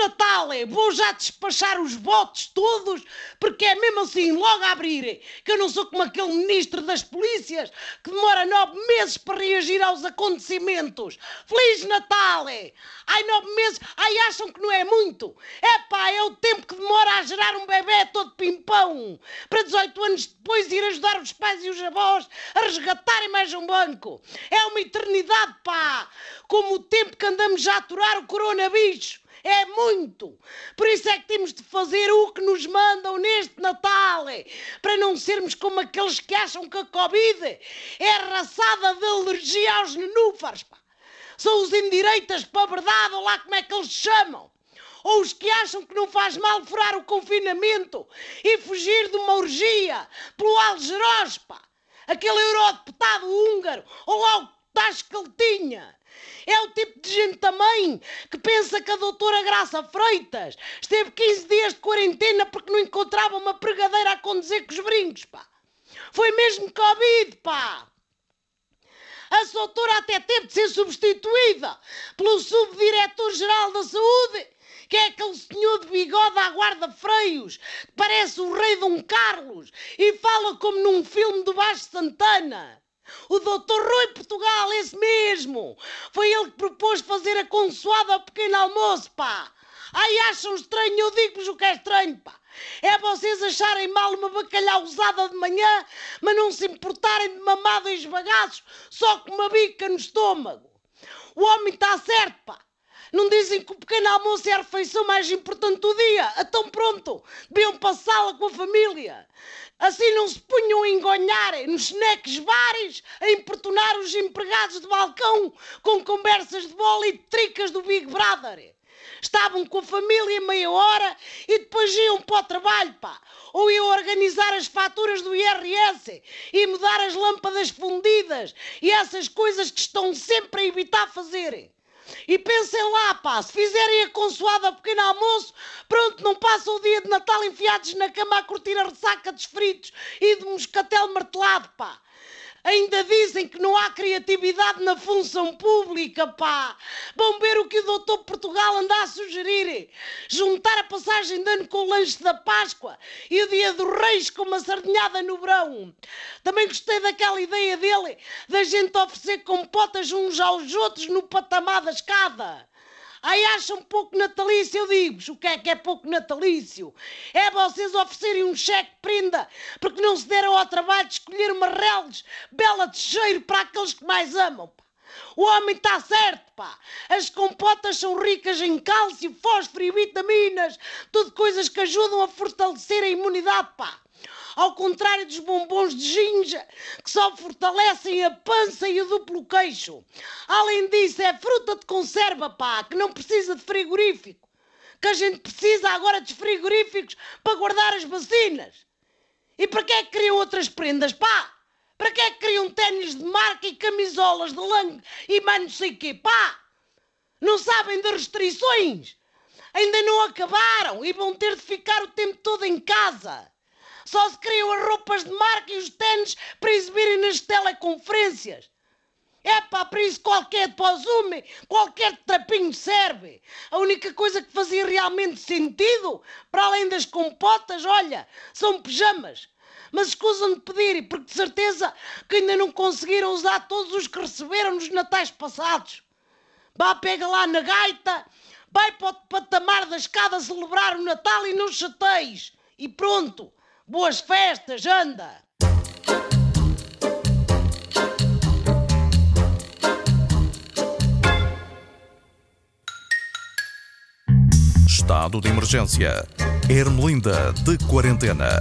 Natal! é. Vou já despachar os votos todos, porque é mesmo assim, logo a abrir. Que eu não sou como aquele ministro das polícias que demora nove meses para reagir aos acontecimentos. Feliz Natal! é. Ai, nove meses, ai, acham que não é muito? Epá, é o tempo que demora a gerar um bebê todo pimpão. Para 18 anos depois ir ajudar os pais e os avós a resgatarem mais um banco. É uma eternidade, pá! Como o tempo que andamos já a aturar o coronavírus. É muito! Por isso é que temos de fazer o que nos mandam neste Natal, é, para não sermos como aqueles que acham que a Covid é raçada de alergia aos nenúfares, pá. São os indireitas para a verdade, ou lá como é que eles chamam. Ou os que acham que não faz mal furar o confinamento e fugir de uma orgia pelo Algeroz, pá. Aquele eurodeputado húngaro, ou lá tacho que ele tinha. É o tipo de gente também que pensa que a doutora Graça Freitas esteve 15 dias de quarentena porque não encontrava uma pregadeira a conduzir com os brincos, pá. Foi mesmo Covid, pá. A doutora até teve de ser substituída pelo subdiretor-geral da saúde, que é aquele senhor de bigode à guarda-freios, que parece o rei Dom Carlos e fala como num filme do Baixo Santana. O doutor Rui Portugal, esse mesmo. Foi ele que propôs fazer a consoada ao pequeno almoço, pá. Ai, acham estranho, eu digo-vos o que é estranho, pá. É vocês acharem mal uma bacalhau usada de manhã, mas não se importarem de mamado em esbagaços só com uma bica no estômago. O homem está certo, pá. Não dizem que o pequeno almoço é a refeição mais importante do dia? Então pronto, deviam passá-la com a família. Assim não se punham a engonhar nos snacks bares, a importunar os empregados de balcão com conversas de bola e de tricas do Big Brother. Estavam com a família meia hora e depois iam para o trabalho, pá. Ou iam organizar as faturas do IRS e mudar as lâmpadas fundidas e essas coisas que estão sempre a evitar fazerem. E pensem lá, pá, se fizerem a consoada pequeno almoço, pronto, não passam o dia de Natal enfiados na cama a curtir a ressaca de fritos e de moscatel martelado, pá. Ainda dizem que não há criatividade na função pública, pá. Vão ver o que o doutor Portugal anda a sugerir. Juntar a passagem de ano com o lanche da Páscoa e o dia dos reis com uma sardinhada no verão. Também gostei daquela ideia dele da gente oferecer compotas uns aos outros no patamar da escada. Ai, acham pouco natalício, eu digo-vos. O que é que é pouco natalício? É vocês oferecerem um cheque prenda porque não se deram ao trabalho de escolher uma reles bela de cheiro para aqueles que mais amam. Pá. O homem está certo, pá. As compotas são ricas em cálcio, fósforo e vitaminas. Tudo coisas que ajudam a fortalecer a imunidade, pá. Ao contrário dos bombons de ginja, que só fortalecem a pança e o duplo queixo. Além disso, é fruta de conserva, pá, que não precisa de frigorífico. Que a gente precisa agora de frigoríficos para guardar as vacinas. E para que é que criam outras prendas, pá? Para que é que criam ténis de marca e camisolas de lã e mais não sei quê, pá? Não sabem de restrições? Ainda não acabaram e vão ter de ficar o tempo todo em casa. Só se criam as roupas de marca e os ténis para exibirem nas teleconferências. É pá, para isso qualquer pós-ume, qualquer trapinho serve. A única coisa que fazia realmente sentido, para além das compotas, olha, são pijamas. Mas escusam de pedir, porque de certeza que ainda não conseguiram usar todos os que receberam nos natais passados. Vá, pega lá na gaita, vai para o patamar da escada celebrar o Natal e não chateis. E pronto, Boas festas, anda! Estado de emergência. Ermelinda de quarentena.